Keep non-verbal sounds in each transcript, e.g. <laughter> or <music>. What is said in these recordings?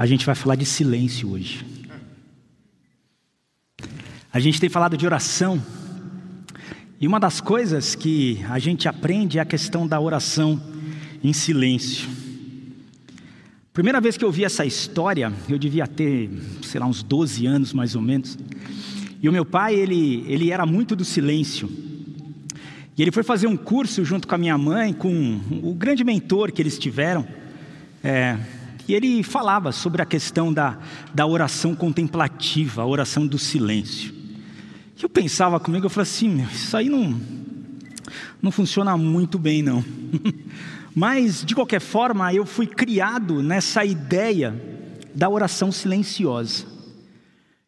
A gente vai falar de silêncio hoje. A gente tem falado de oração, e uma das coisas que a gente aprende é a questão da oração em silêncio. Primeira vez que eu vi essa história, eu devia ter, sei lá, uns 12 anos mais ou menos. E o meu pai, ele, ele era muito do silêncio. E ele foi fazer um curso junto com a minha mãe, com o grande mentor que eles tiveram. É, e ele falava sobre a questão da, da oração contemplativa, a oração do silêncio. E eu pensava comigo, eu falei assim, meu, isso aí não, não funciona muito bem não. <laughs> Mas, de qualquer forma, eu fui criado nessa ideia da oração silenciosa.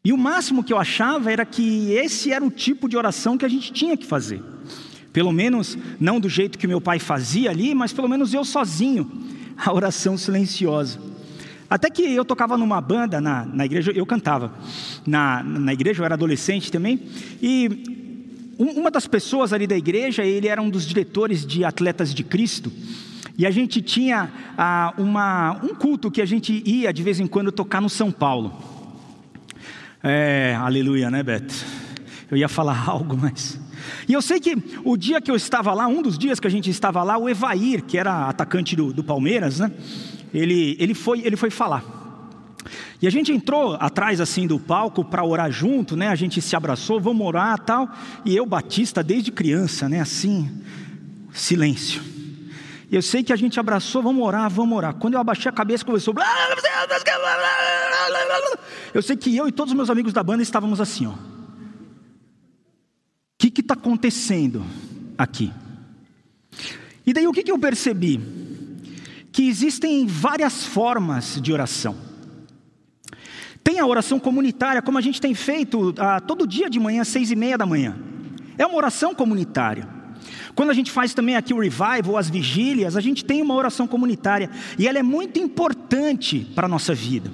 E o máximo que eu achava era que esse era o tipo de oração que a gente tinha que fazer. Pelo menos, não do jeito que meu pai fazia ali, mas pelo menos eu sozinho, a oração silenciosa. Até que eu tocava numa banda na, na igreja, eu cantava na, na igreja, eu era adolescente também, e uma das pessoas ali da igreja, ele era um dos diretores de Atletas de Cristo, e a gente tinha ah, uma, um culto que a gente ia de vez em quando tocar no São Paulo. É, aleluia, né, Beto? Eu ia falar <laughs> algo, mas. E eu sei que o dia que eu estava lá, um dos dias que a gente estava lá, o Evair, que era atacante do, do Palmeiras, né? Ele, ele, foi, ele foi falar. E a gente entrou atrás assim do palco para orar junto, né? A gente se abraçou, vamos orar tal. E eu, Batista, desde criança, né? Assim, silêncio. E eu sei que a gente abraçou, vamos orar, vamos orar. Quando eu abaixei a cabeça, começou. Eu sei que eu e todos os meus amigos da banda estávamos assim, ó que está acontecendo aqui? E daí o que, que eu percebi? Que existem várias formas de oração. Tem a oração comunitária, como a gente tem feito ah, todo dia de manhã, seis e meia da manhã. É uma oração comunitária. Quando a gente faz também aqui o revival, as vigílias, a gente tem uma oração comunitária e ela é muito importante para a nossa vida.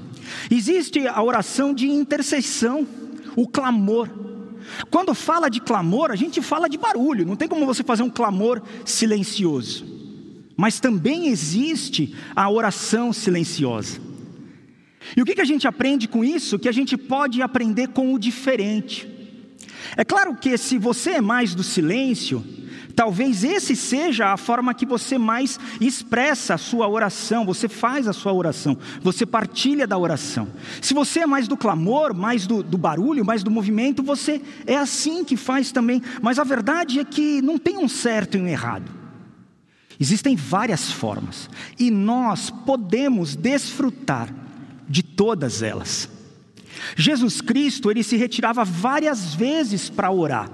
Existe a oração de intercessão, o clamor. Quando fala de clamor, a gente fala de barulho, não tem como você fazer um clamor silencioso. Mas também existe a oração silenciosa. E o que, a gente aprende com isso? Que a gente pode aprender com o diferente. É claro que se você é mais do silêncio, Talvez esse seja a forma que você mais expressa a sua oração, você faz a sua oração, você partilha da oração. Se você é mais do clamor, mais do, do barulho, mais do movimento, você é assim que faz também. Mas a verdade é que não tem um certo e um errado. Existem várias formas e nós podemos desfrutar de todas elas. Jesus Cristo, ele se retirava várias vezes para orar.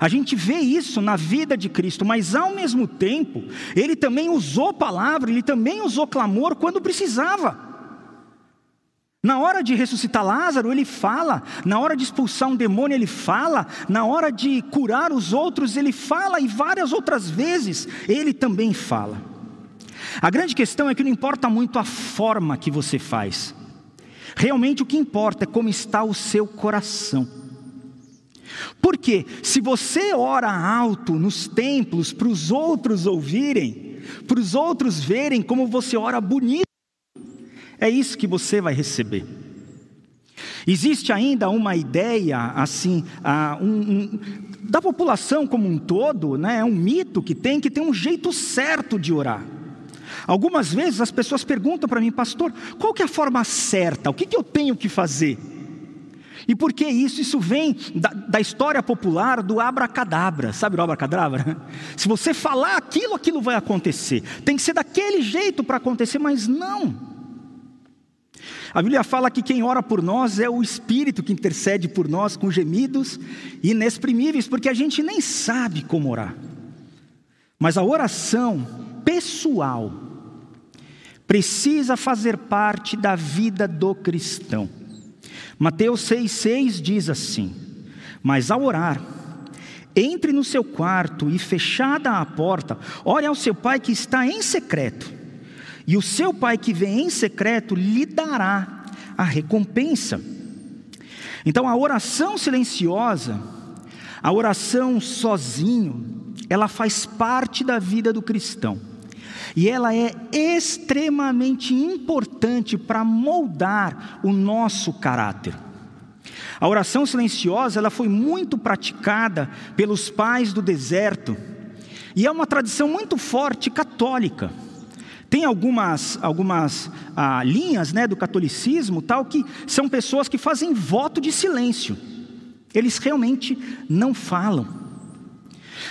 A gente vê isso na vida de Cristo, mas ao mesmo tempo, ele também usou palavra, ele também usou clamor quando precisava. Na hora de ressuscitar Lázaro, ele fala, na hora de expulsar um demônio, ele fala, na hora de curar os outros, ele fala, e várias outras vezes ele também fala. A grande questão é que não importa muito a forma que você faz, realmente o que importa é como está o seu coração. Porque se você ora alto nos templos para os outros ouvirem, para os outros verem como você ora bonito, é isso que você vai receber. Existe ainda uma ideia assim, um, um, da população como um todo, né, é um mito que tem que tem um jeito certo de orar. Algumas vezes as pessoas perguntam para mim, pastor, qual que é a forma certa? O que, que eu tenho que fazer? E por que isso? Isso vem da, da história popular do abracadabra. Sabe o abracadabra? Se você falar aquilo, aquilo vai acontecer. Tem que ser daquele jeito para acontecer, mas não. A Bíblia fala que quem ora por nós é o Espírito que intercede por nós com gemidos inexprimíveis, porque a gente nem sabe como orar. Mas a oração pessoal precisa fazer parte da vida do cristão. Mateus 6,6 diz assim: Mas ao orar, entre no seu quarto e fechada a porta, ore ao seu pai que está em secreto, e o seu pai que vem em secreto lhe dará a recompensa. Então a oração silenciosa, a oração sozinho, ela faz parte da vida do cristão. E ela é extremamente importante para moldar o nosso caráter. A oração silenciosa ela foi muito praticada pelos pais do deserto e é uma tradição muito forte católica. Tem algumas, algumas ah, linhas né, do catolicismo tal que são pessoas que fazem voto de silêncio. Eles realmente não falam.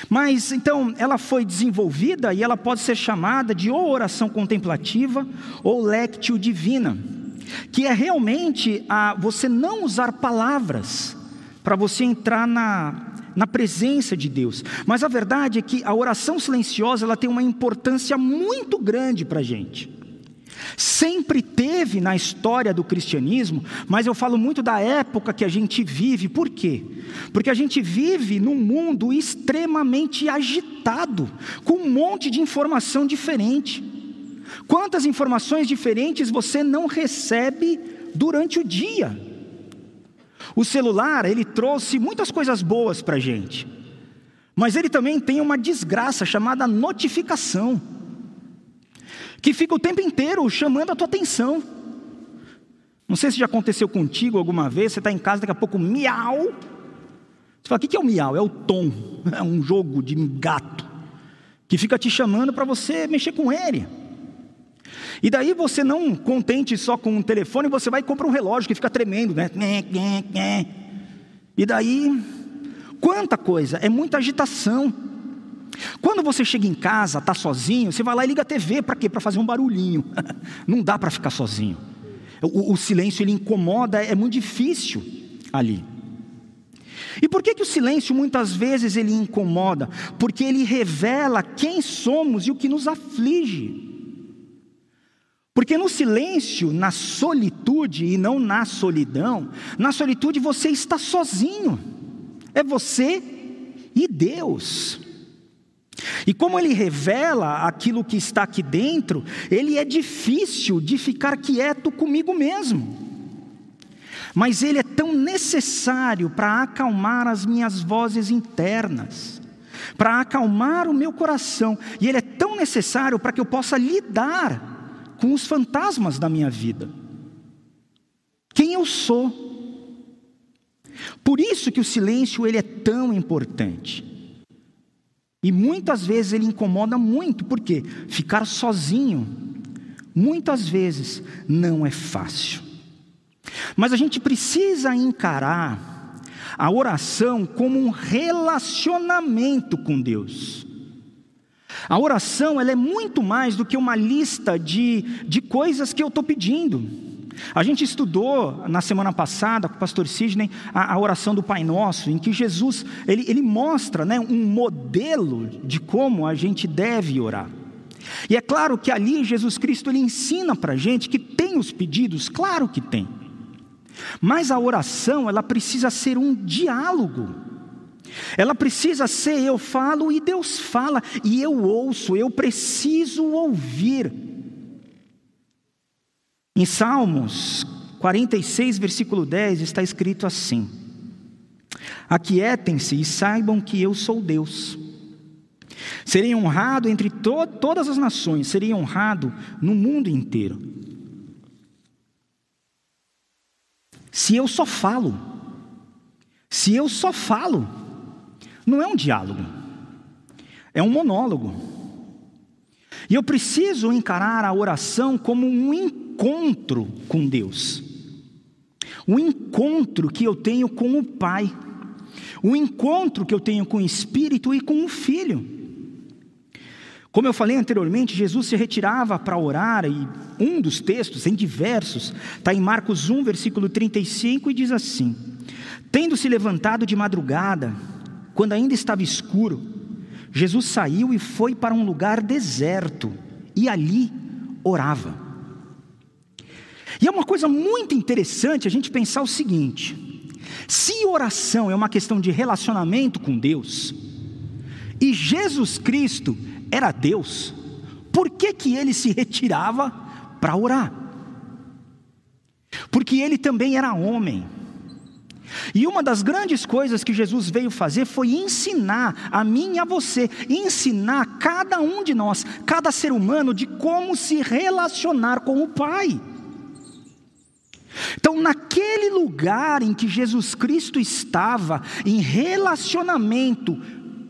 Mas então ela foi desenvolvida e ela pode ser chamada de ou oração contemplativa ou lectio divina, que é realmente a você não usar palavras para você entrar na, na presença de Deus. Mas a verdade é que a oração silenciosa ela tem uma importância muito grande para a gente. Sempre teve na história do cristianismo, mas eu falo muito da época que a gente vive. Por quê? Porque a gente vive num mundo extremamente agitado, com um monte de informação diferente. Quantas informações diferentes você não recebe durante o dia? O celular, ele trouxe muitas coisas boas para a gente, mas ele também tem uma desgraça chamada notificação que fica o tempo inteiro chamando a tua atenção. Não sei se já aconteceu contigo alguma vez, você está em casa, daqui a pouco, miau. Você fala, o que é o miau? É o tom, <laughs> é um jogo de gato, que fica te chamando para você mexer com ele. E daí você não contente só com um telefone, você vai e compra um relógio que fica tremendo, né? E daí, quanta coisa, é muita agitação. Quando você chega em casa, está sozinho, você vai lá e liga a TV, para quê? Para fazer um barulhinho. <laughs> Não dá para ficar sozinho. O, o, silêncio ele incomoda, é muito difícil ali. E por que, que o silêncio muitas vezes ele incomoda? Porque ele revela quem somos e o que nos aflige. Porque no silêncio, na solitude e não na solidão, na solitude você está sozinho. É você e Deus. E como ele revela aquilo que está aqui dentro, ele é difícil de ficar quieto comigo mesmo. Mas ele é tão necessário para acalmar as minhas vozes internas, para acalmar o meu coração, e ele é tão necessário para que eu possa lidar com os fantasmas da minha vida. Quem eu sou? Por isso que o silêncio ele é tão importante. E muitas vezes ele incomoda muito, porque ficar sozinho, muitas vezes, não é fácil. Mas a gente precisa encarar a oração como um relacionamento com Deus. A oração ela é muito mais do que uma lista de, de coisas que eu estou pedindo. A gente estudou na semana passada com o pastor Sidney a, a oração do Pai Nosso, em que Jesus ele, ele mostra né, um modelo de como a gente deve orar. E é claro que ali Jesus Cristo ele ensina para a gente que tem os pedidos, claro que tem. Mas a oração ela precisa ser um diálogo. Ela precisa ser eu falo e Deus fala e eu ouço, eu preciso ouvir. Em Salmos 46, versículo 10, está escrito assim: Aquietem-se e saibam que eu sou Deus. Serei honrado entre to todas as nações, serei honrado no mundo inteiro. Se eu só falo, se eu só falo, não é um diálogo, é um monólogo. E eu preciso encarar a oração como um encontro com Deus, o encontro que eu tenho com o Pai, o encontro que eu tenho com o Espírito e com o Filho. Como eu falei anteriormente, Jesus se retirava para orar, e um dos textos, em diversos, está em Marcos 1, versículo 35, e diz assim: Tendo se levantado de madrugada, quando ainda estava escuro, Jesus saiu e foi para um lugar deserto, e ali orava. E é uma coisa muito interessante a gente pensar o seguinte: se oração é uma questão de relacionamento com Deus, e Jesus Cristo era Deus, por que, que ele se retirava para orar? Porque ele também era homem. E uma das grandes coisas que Jesus veio fazer foi ensinar a mim e a você, ensinar cada um de nós, cada ser humano, de como se relacionar com o Pai. Então, naquele lugar em que Jesus Cristo estava, em relacionamento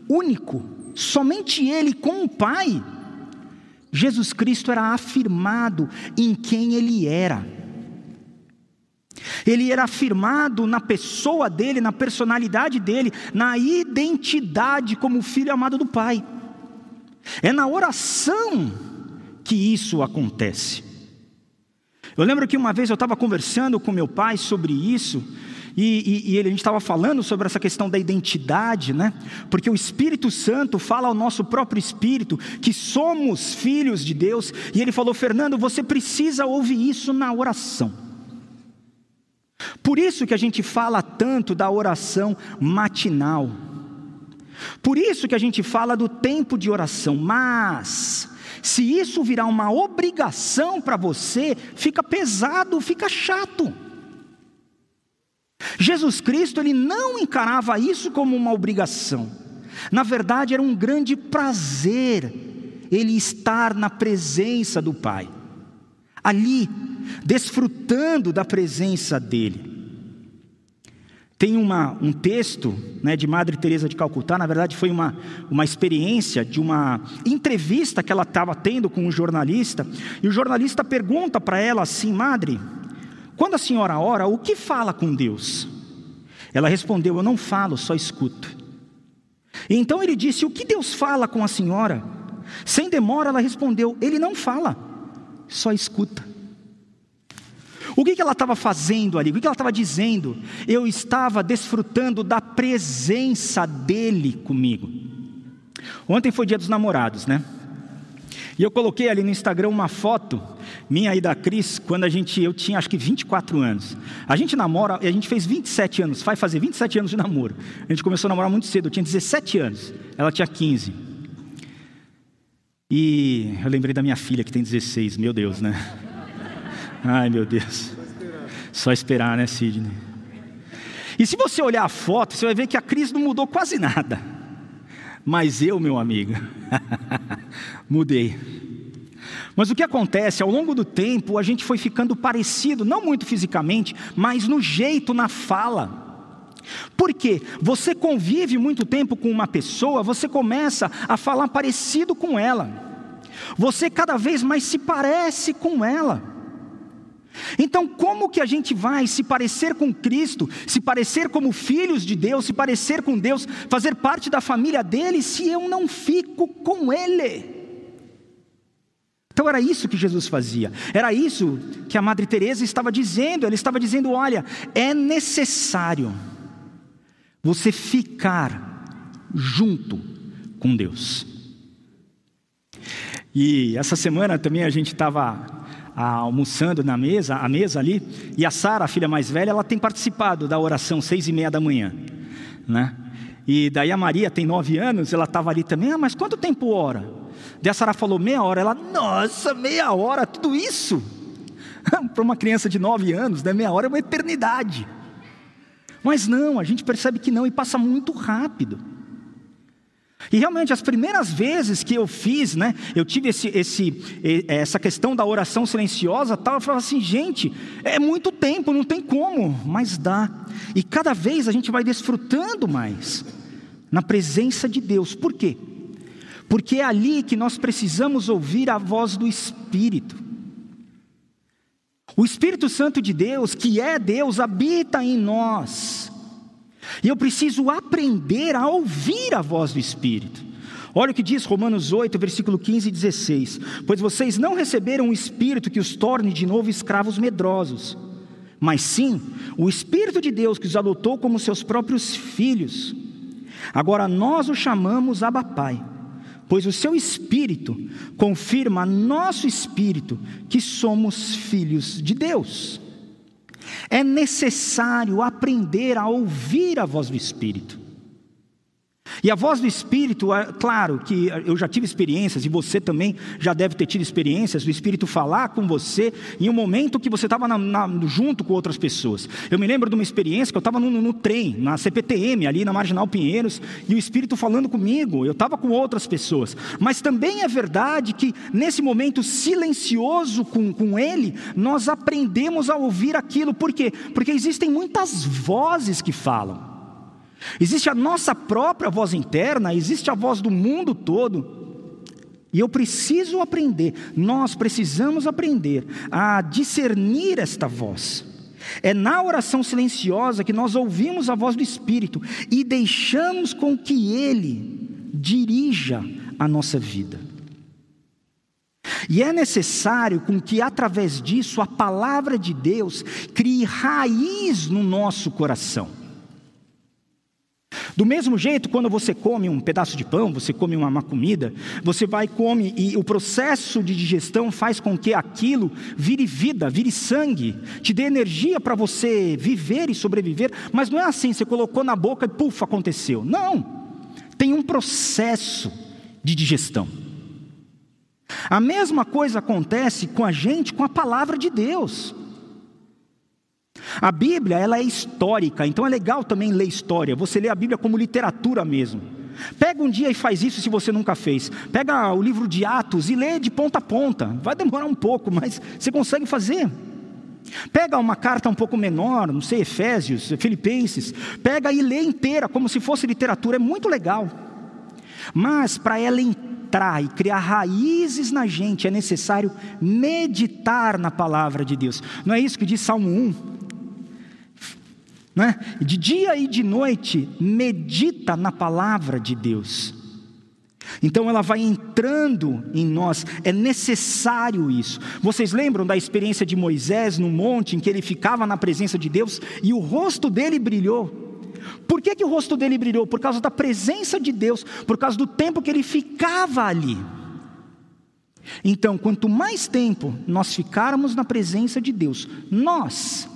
único, somente Ele com o Pai, Jesus Cristo era afirmado em quem Ele era. Ele era afirmado na pessoa dele, na personalidade dele, na identidade como filho amado do Pai. É na oração que isso acontece. Eu lembro que uma vez eu estava conversando com meu pai sobre isso, e, e, e a gente estava falando sobre essa questão da identidade, né? Porque o Espírito Santo fala ao nosso próprio espírito que somos filhos de Deus, e ele falou: Fernando, você precisa ouvir isso na oração. Por isso que a gente fala tanto da oração matinal. Por isso que a gente fala do tempo de oração, mas se isso virar uma obrigação para você, fica pesado, fica chato. Jesus Cristo, ele não encarava isso como uma obrigação. Na verdade, era um grande prazer ele estar na presença do Pai. Ali, desfrutando da presença dele. Tem uma, um texto né, de Madre Teresa de Calcutá, na verdade foi uma, uma experiência de uma entrevista que ela estava tendo com um jornalista, e o jornalista pergunta para ela assim, Madre, quando a senhora ora, o que fala com Deus? Ela respondeu, eu não falo, só escuto. E então ele disse, o que Deus fala com a senhora? Sem demora ela respondeu, ele não fala, só escuta. O que, ela estava fazendo ali? O que, ela estava dizendo? Eu estava desfrutando da presença dele comigo. Ontem foi dia dos namorados, né? E eu coloquei ali no Instagram uma foto minha e da Cris, quando a gente, eu tinha acho que 24 anos. A gente namora, a gente fez 27 anos, vai fazer 27 anos de namoro. A gente começou a namorar muito cedo, eu tinha 17 anos, ela tinha 15. E eu lembrei da minha filha que tem 16, meu Deus, né? Ai, meu Deus. Só esperar, né, Sidney? E se você olhar a foto, você vai ver que a crise não mudou quase nada. Mas eu, meu amigo, <laughs> mudei. Mas o que acontece, ao longo do tempo, a gente foi ficando parecido, não muito fisicamente, mas no jeito, na fala. Por quê? Você convive muito tempo com uma pessoa, você começa a falar parecido com ela. Você cada vez mais se parece com ela. Então, como que a gente vai se parecer com Cristo, se parecer como filhos de Deus, se parecer com Deus, fazer parte da família dele, se eu não fico com Ele? Então era isso que Jesus fazia. Era isso que a Madre Teresa estava dizendo. Ela estava dizendo: olha, é necessário você ficar junto com Deus. E essa semana também a gente estava almoçando na mesa, a mesa ali, e a Sara, a filha mais velha, ela tem participado da oração seis e meia da manhã, né? E daí a Maria tem nove anos, ela estava ali também, ah, mas quanto tempo ora? Daí a Sara falou meia hora, ela, nossa, meia hora, tudo isso? <laughs> Para uma criança de nove anos, né, meia hora é uma eternidade. Mas não, a gente percebe que não e passa muito rápido. E realmente, as primeiras vezes que eu fiz, né, eu tive esse, esse, essa questão da oração silenciosa, tal, eu falava assim, gente, é muito tempo, não tem como, mas dá. E cada vez a gente vai desfrutando mais na presença de Deus. Por quê? Porque é ali que nós precisamos ouvir a voz do Espírito. O Espírito Santo de Deus, que é Deus, habita em nós. E eu preciso aprender a ouvir a voz do Espírito. Olha o que diz Romanos 8, versículo 15 e 16: Pois vocês não receberam o Espírito que os torne de novo escravos medrosos, mas sim o Espírito de Deus que os adotou como seus próprios filhos. Agora nós o chamamos Abba Pai, pois o seu Espírito confirma a nosso Espírito que somos filhos de Deus. É necessário aprender a ouvir a voz do Espírito. E a voz do Espírito, é claro que eu já tive experiências, e você também já deve ter tido experiências, do Espírito falar com você em um momento que você estava junto com outras pessoas. Eu me lembro de uma experiência que eu estava no, no, no, trem, na CPTM, ali na Marginal Pinheiros, e o Espírito falando comigo, eu estava com outras pessoas. Mas também é verdade que nesse momento silencioso com, com Ele, nós aprendemos a ouvir aquilo, por quê? Porque existem muitas vozes que falam. Existe a nossa própria voz interna, existe a voz do mundo todo. E eu preciso aprender, nós precisamos aprender a discernir esta voz. É na oração silenciosa que nós ouvimos a voz do Espírito e deixamos com que Ele dirija a nossa vida. E é necessário com que através disso a palavra de Deus crie raiz no nosso coração. Do mesmo jeito, quando você come um pedaço de pão, você come uma, comida, você vai e come, e o processo de digestão faz com que aquilo vire vida, vire sangue, te dê energia para você viver e sobreviver, mas não é assim, você colocou na boca e puf, aconteceu. Não, tem um processo de digestão. A mesma coisa acontece com a gente, com a palavra de Deus. A Bíblia, ela é histórica, então é legal também ler história. Você lê a Bíblia como literatura mesmo. Pega um dia e faz isso se você nunca fez. Pega o livro de Atos e lê de ponta a ponta. Vai demorar um pouco, mas você consegue fazer. Pega uma carta um pouco menor, não sei, Efésios, Filipenses, pega e lê inteira como se fosse literatura, é muito legal. Mas para ela entrar e criar raízes na gente, é necessário meditar na palavra de Deus. Não é isso que diz Salmo 1? Né? de dia e de noite, medita na palavra de Deus. Então ela vai entrando em nós, é necessário isso. Vocês lembram da experiência de Moisés no monte, em que ele ficava na presença de Deus e o rosto dele brilhou? Por que, que o rosto dele brilhou? Por causa da presença de Deus, por causa do tempo que ele ficava ali. Então, quanto mais tempo nós ficarmos na presença de Deus, nós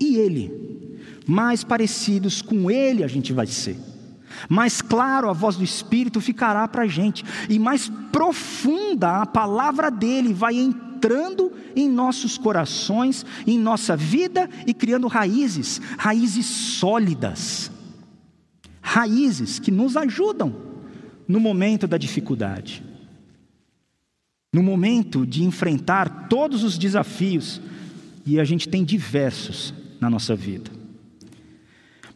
e Ele, mais parecidos com Ele a gente vai ser. Mais claro a voz do Espírito ficará para a gente, e mais profunda a palavra dele vai entrando em nossos corações, em nossa vida e criando raízes, raízes sólidas, raízes que nos ajudam no momento da dificuldade, no momento de enfrentar todos os desafios, e a gente tem diversos na nossa vida.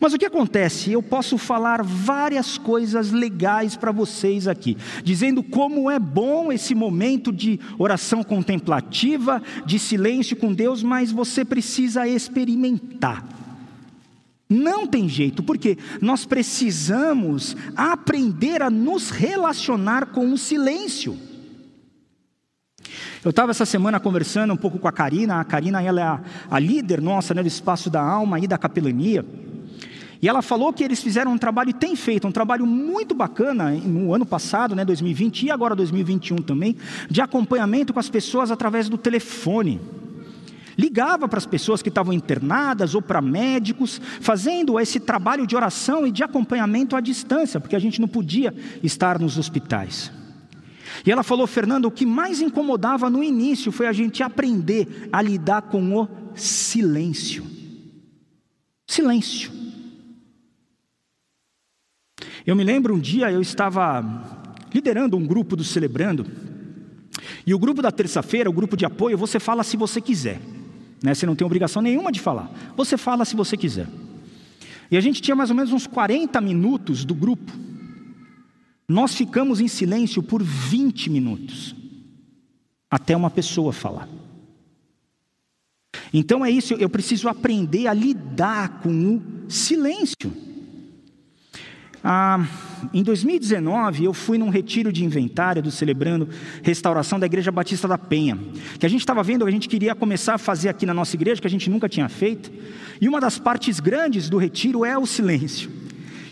Mas o que acontece? Eu posso falar várias coisas legais para vocês aqui, dizendo como é bom esse momento de oração contemplativa, de silêncio com Deus, mas você precisa experimentar. Não tem jeito, porque nós precisamos aprender a nos relacionar com o silêncio. Eu estava essa semana conversando um pouco com a Karina, a Karina ela é a, a líder nossa né, do Espaço da Alma e da Capelania. E ela falou que eles fizeram um trabalho, e tem feito, um trabalho muito bacana no ano passado, né, 2020 e agora 2021 também, de acompanhamento com as pessoas através do telefone. Ligava para as pessoas que estavam internadas ou para médicos, fazendo esse trabalho de oração e de acompanhamento à distância, porque a gente não podia estar nos hospitais. E ela falou, Fernando, o que mais incomodava no início foi a gente aprender a lidar com o silêncio. Silêncio. Eu me lembro um dia eu estava liderando um grupo do Celebrando, e o grupo da terça-feira, o grupo de apoio, você fala se você quiser, né? você não tem obrigação nenhuma de falar, você fala se você quiser. E a gente tinha mais ou menos uns 40 minutos do grupo, nós ficamos em silêncio por 20 minutos, até uma pessoa falar. Então é isso, eu preciso aprender a lidar com o silêncio. Ah, em 2019, eu fui num retiro de inventário do Celebrando Restauração da Igreja Batista da Penha, que a gente estava vendo, a gente queria começar a fazer aqui na nossa igreja, que a gente nunca tinha feito, e uma das partes grandes do retiro é o silêncio.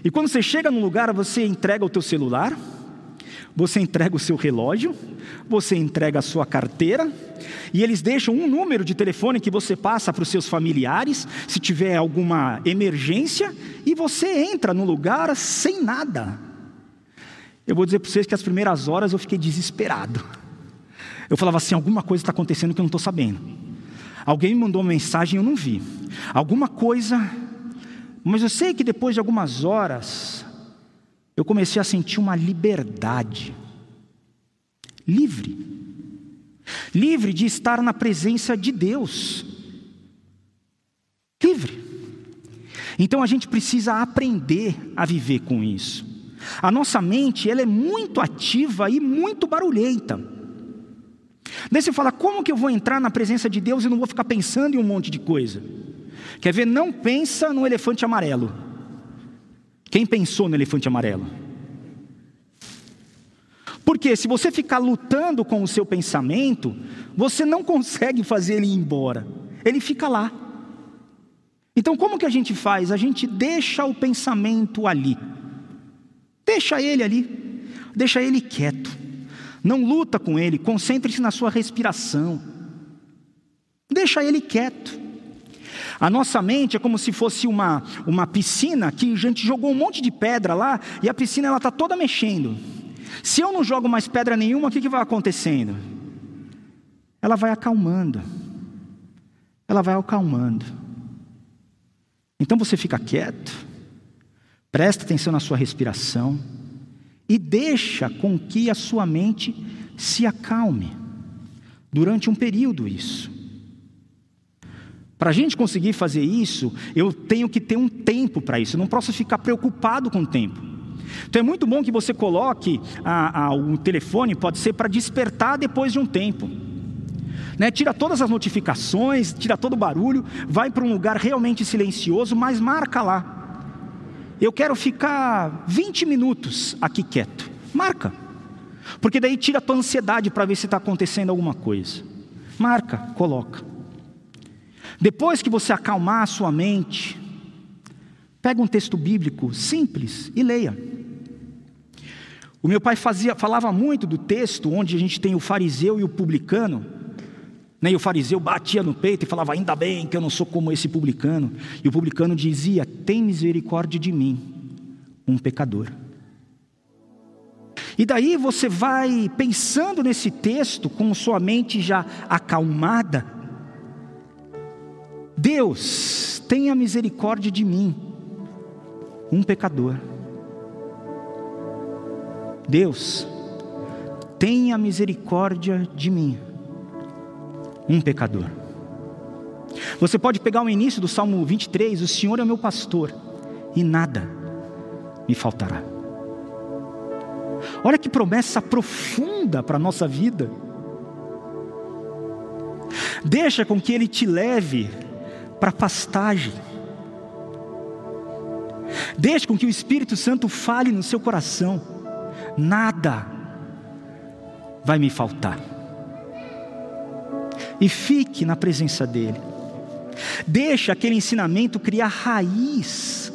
E quando você chega num lugar, você entrega o teu celular, você entrega o seu relógio, você entrega a sua carteira, e eles deixam um número de telefone que você passa para os seus familiares, se tiver alguma emergência, e você entra no lugar sem nada. Eu vou dizer para vocês que as primeiras horas eu fiquei desesperado. Eu falava assim: alguma coisa está acontecendo que eu não estou sabendo. Alguém me mandou uma mensagem e eu não vi. Alguma coisa. Mas eu sei que depois de algumas horas, eu comecei a sentir uma liberdade. Livre. Livre de estar na presença de Deus. Livre. Então a gente precisa aprender a viver com isso. A nossa mente, ela é muito ativa e muito barulhenta. Daí você fala, como que eu vou entrar na presença de Deus e não vou ficar pensando em um monte de coisa? Quer ver? Não pensa no elefante amarelo. Quem pensou no elefante amarelo? Porque se você ficar lutando com o seu pensamento, você não consegue fazer ele ir embora. Ele fica lá. Então, como que a gente faz? A gente deixa o pensamento ali. Deixa ele ali. Deixa ele quieto. Não luta com ele, concentre-se na sua respiração. Deixa ele quieto. A nossa mente é como se fosse uma, uma piscina que a gente jogou um monte de pedra lá e a piscina ela está toda mexendo. Se eu não jogo mais pedra nenhuma, o que, que vai acontecendo? Ela vai acalmando. Ela vai acalmando. Então você fica quieto, presta atenção na sua respiração e deixa com que a sua mente se acalme durante um período isso. Para a gente conseguir fazer isso, eu tenho que ter um tempo para isso, eu não posso ficar preocupado com o tempo. Então é muito bom que você coloque a, a, o telefone, pode ser para despertar depois de um tempo. Né? Tira todas as notificações, tira todo o barulho, vai para um lugar realmente silencioso, mas marca lá. Eu quero ficar 20 minutos aqui quieto. Marca. Porque daí tira a tua ansiedade para ver se está acontecendo alguma coisa. Marca, coloca. Depois que você acalmar a sua mente, pega um texto bíblico simples e leia. O meu pai fazia, falava muito do texto onde a gente tem o fariseu e o publicano. Né? E o fariseu batia no peito e falava: Ainda bem que eu não sou como esse publicano. E o publicano dizia: Tem misericórdia de mim, um pecador. E daí você vai pensando nesse texto com sua mente já acalmada. Deus, tenha misericórdia de mim, um pecador. Deus, tenha misericórdia de mim, um pecador. Você pode pegar o início do Salmo 23, o Senhor é meu pastor, e nada me faltará. Olha que promessa profunda para a nossa vida. Deixa com que Ele te leve para pastagem. Deixe com que o Espírito Santo fale no seu coração. Nada vai me faltar. E fique na presença dEle. Deixa aquele ensinamento criar raiz.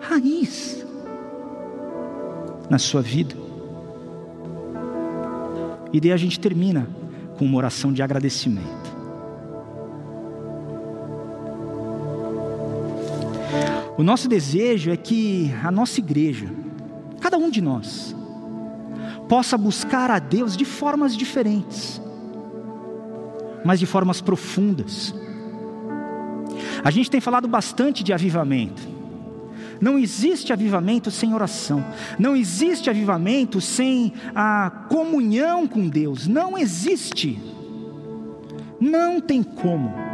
Raiz. Na sua vida. E daí a gente termina com uma oração de agradecimento. O nosso desejo é que a nossa igreja, cada um de nós, possa buscar a Deus de formas diferentes, mas de formas profundas. A gente tem falado bastante de avivamento. Não existe avivamento sem oração. Não existe avivamento sem a comunhão com Deus. Não existe. Não tem como.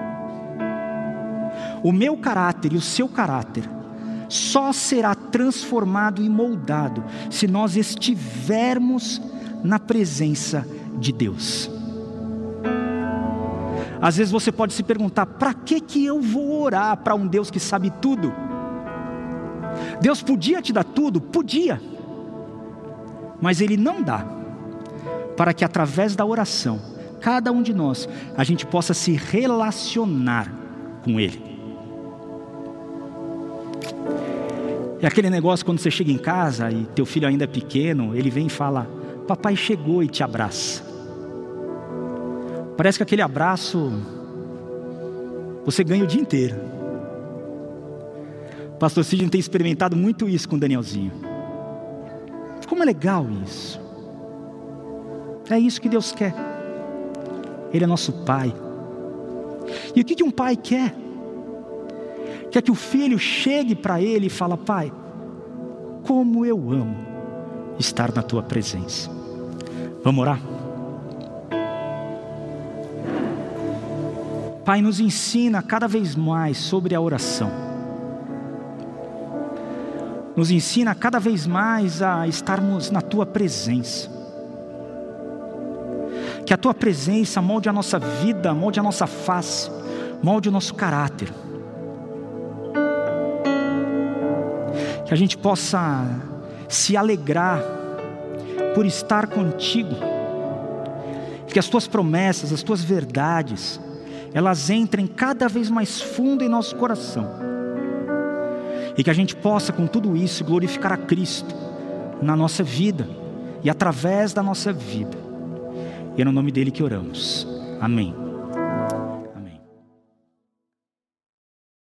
O meu caráter e o seu caráter só será transformado e moldado se nós estivermos na presença de Deus. Às vezes você pode se perguntar: para que que eu vou orar para um Deus que sabe tudo? Deus podia te dar tudo, podia, mas Ele não dá, para que através da oração, cada um de nós, a gente possa se relacionar com Ele. É aquele negócio quando você chega em casa e teu filho ainda é pequeno, ele vem e fala: Papai chegou e te abraça. Parece que aquele abraço você ganha o dia inteiro. Pastor Sidney tem experimentado muito isso com o Danielzinho. Como é legal isso. É isso que Deus quer. Ele é nosso Pai. E o que, que um pai quer? Quer que o filho chegue para ele e fala: Pai, como eu amo estar na tua presença. Vamos orar? Pai, nos ensina cada vez mais sobre a oração. Nos ensina cada vez mais a estarmos na tua presença. Que a tua presença molde a nossa vida, molde a nossa face, molde o nosso caráter. Que a gente possa se alegrar por estar contigo. Que as tuas promessas, as tuas verdades, elas entrem cada vez mais fundo em nosso coração. E que a gente possa, com tudo isso, glorificar a Cristo na nossa vida e através da nossa vida. E é no nome dele que oramos. Amém.